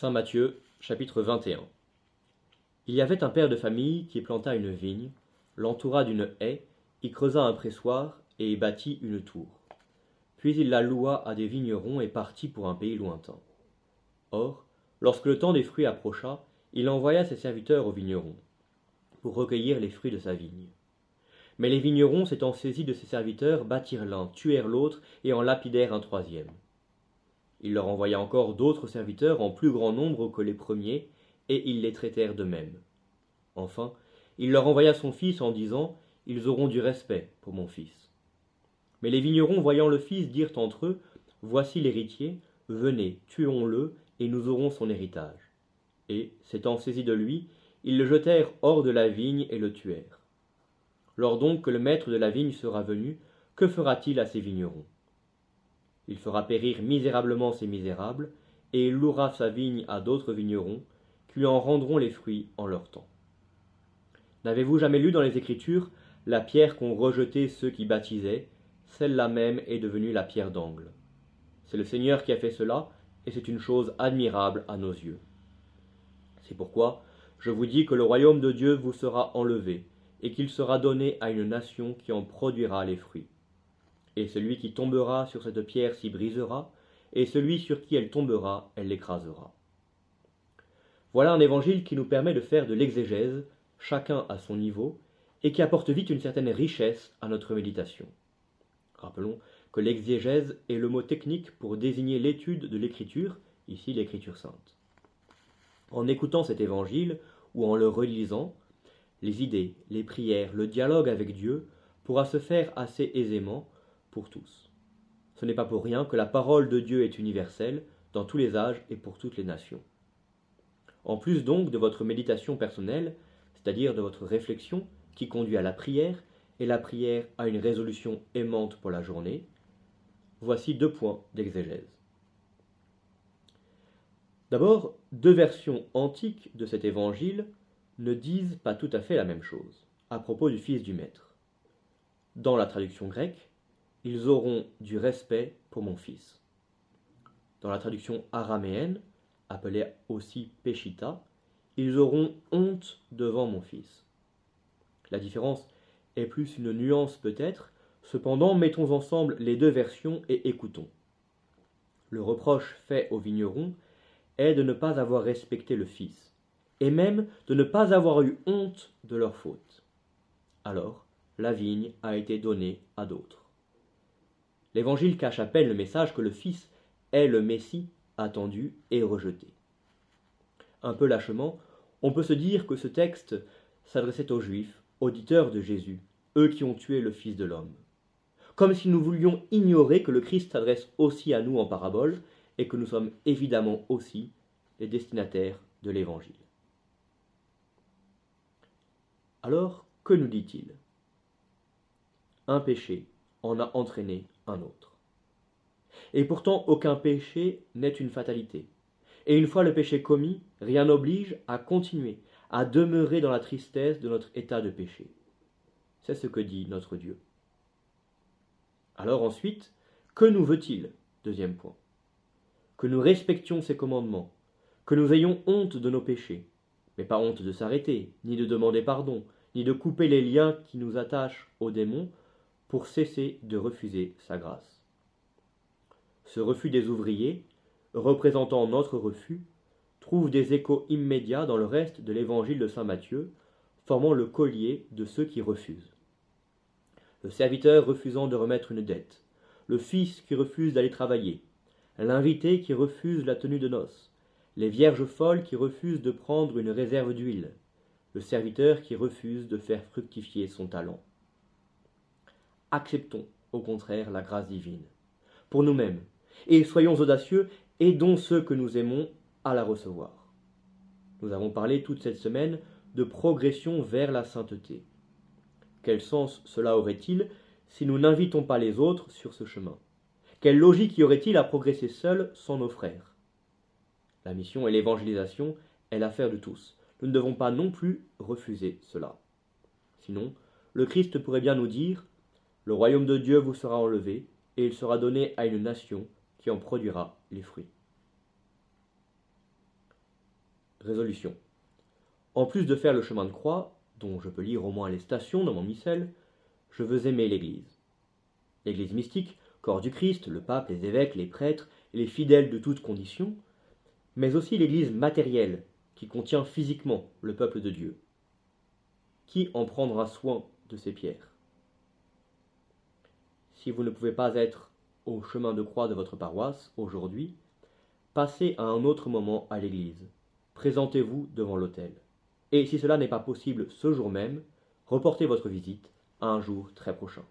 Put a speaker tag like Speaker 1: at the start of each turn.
Speaker 1: Saint Matthieu, chapitre 21 Il y avait un père de famille qui planta une vigne, l'entoura d'une haie, y creusa un pressoir et y bâtit une tour. Puis il la loua à des vignerons et partit pour un pays lointain. Or, lorsque le temps des fruits approcha, il envoya ses serviteurs aux vignerons, pour recueillir les fruits de sa vigne. Mais les vignerons, s'étant saisis de ses serviteurs, battirent l'un, tuèrent l'autre, et en lapidèrent un troisième. Il leur envoya encore d'autres serviteurs en plus grand nombre que les premiers, et ils les traitèrent de même. Enfin, il leur envoya son fils en disant Ils auront du respect pour mon fils. Mais les vignerons, voyant le fils, dirent entre eux Voici l'héritier, venez, tuons-le, et nous aurons son héritage. Et, s'étant saisis de lui, ils le jetèrent hors de la vigne et le tuèrent. Lors donc que le maître de la vigne sera venu, que fera-t-il à ces vignerons? Il fera périr misérablement ces misérables, et il louera sa vigne à d'autres vignerons, qui lui en rendront les fruits en leur temps. N'avez-vous jamais lu dans les Écritures la pierre qu'ont rejetée ceux qui baptisaient, celle-là même est devenue la pierre d'angle. C'est le Seigneur qui a fait cela, et c'est une chose admirable à nos yeux. C'est pourquoi je vous dis que le royaume de Dieu vous sera enlevé, et qu'il sera donné à une nation qui en produira les fruits. Et celui qui tombera sur cette pierre s'y brisera, et celui sur qui elle tombera, elle l'écrasera. Voilà un évangile qui nous permet de faire de l'exégèse, chacun à son niveau, et qui apporte vite une certaine richesse à notre méditation. Rappelons que l'exégèse est le mot technique pour désigner l'étude de l'écriture, ici l'écriture sainte. En écoutant cet évangile ou en le relisant, les idées, les prières, le dialogue avec Dieu pourra se faire assez aisément tous. Ce n'est pas pour rien que la parole de Dieu est universelle dans tous les âges et pour toutes les nations. En plus donc de votre méditation personnelle, c'est-à-dire de votre réflexion qui conduit à la prière, et la prière à une résolution aimante pour la journée, voici deux points d'exégèse. D'abord, deux versions antiques de cet évangile ne disent pas tout à fait la même chose à propos du Fils du Maître. Dans la traduction grecque, ils auront du respect pour mon Fils. Dans la traduction araméenne, appelée aussi Péchita, ils auront honte devant mon Fils. La différence est plus une nuance peut-être, cependant mettons ensemble les deux versions et écoutons. Le reproche fait aux vignerons est de ne pas avoir respecté le Fils, et même de ne pas avoir eu honte de leur faute. Alors, la vigne a été donnée à d'autres. L'Évangile cache à peine le message que le Fils est le Messie attendu et rejeté. Un peu lâchement, on peut se dire que ce texte s'adressait aux Juifs, auditeurs de Jésus, eux qui ont tué le Fils de l'homme. Comme si nous voulions ignorer que le Christ s'adresse aussi à nous en parabole, et que nous sommes évidemment aussi les destinataires de l'Évangile. Alors, que nous dit-il? Un péché en a entraîné un autre. Et pourtant, aucun péché n'est une fatalité. Et une fois le péché commis, rien n'oblige à continuer, à demeurer dans la tristesse de notre état de péché. C'est ce que dit notre Dieu. Alors ensuite, que nous veut-il? Deuxième point que nous respections ses commandements, que nous ayons honte de nos péchés, mais pas honte de s'arrêter, ni de demander pardon, ni de couper les liens qui nous attachent au démon pour cesser de refuser sa grâce. Ce refus des ouvriers, représentant notre refus, trouve des échos immédiats dans le reste de l'évangile de saint Matthieu, formant le collier de ceux qui refusent. Le serviteur refusant de remettre une dette, le fils qui refuse d'aller travailler, l'invité qui refuse la tenue de noces, les vierges folles qui refusent de prendre une réserve d'huile, le serviteur qui refuse de faire fructifier son talent. Acceptons, au contraire, la grâce divine, pour nous-mêmes, et soyons audacieux, aidons ceux que nous aimons à la recevoir. Nous avons parlé toute cette semaine de progression vers la sainteté. Quel sens cela aurait-il si nous n'invitons pas les autres sur ce chemin? Quelle logique y aurait-il à progresser seul sans nos frères? La mission et l'évangélisation est l'affaire de tous. Nous ne devons pas non plus refuser cela. Sinon, le Christ pourrait bien nous dire Le royaume de Dieu vous sera enlevé, et il sera donné à une nation qui en produira les fruits. Résolution. En plus de faire le chemin de croix, dont je peux lire au moins les stations dans mon missel, je veux aimer l'Église. L'Église mystique, corps du Christ, le pape, les évêques, les prêtres et les fidèles de toutes conditions, mais aussi l'Église matérielle, qui contient physiquement le peuple de Dieu. Qui en prendra soin de ces pierres? Si vous ne pouvez pas être au chemin de croix de votre paroisse aujourd'hui, passez à un autre moment à l'église. Présentez-vous devant l'autel. Et si cela n'est pas possible ce jour même, reportez votre visite à un jour très prochain.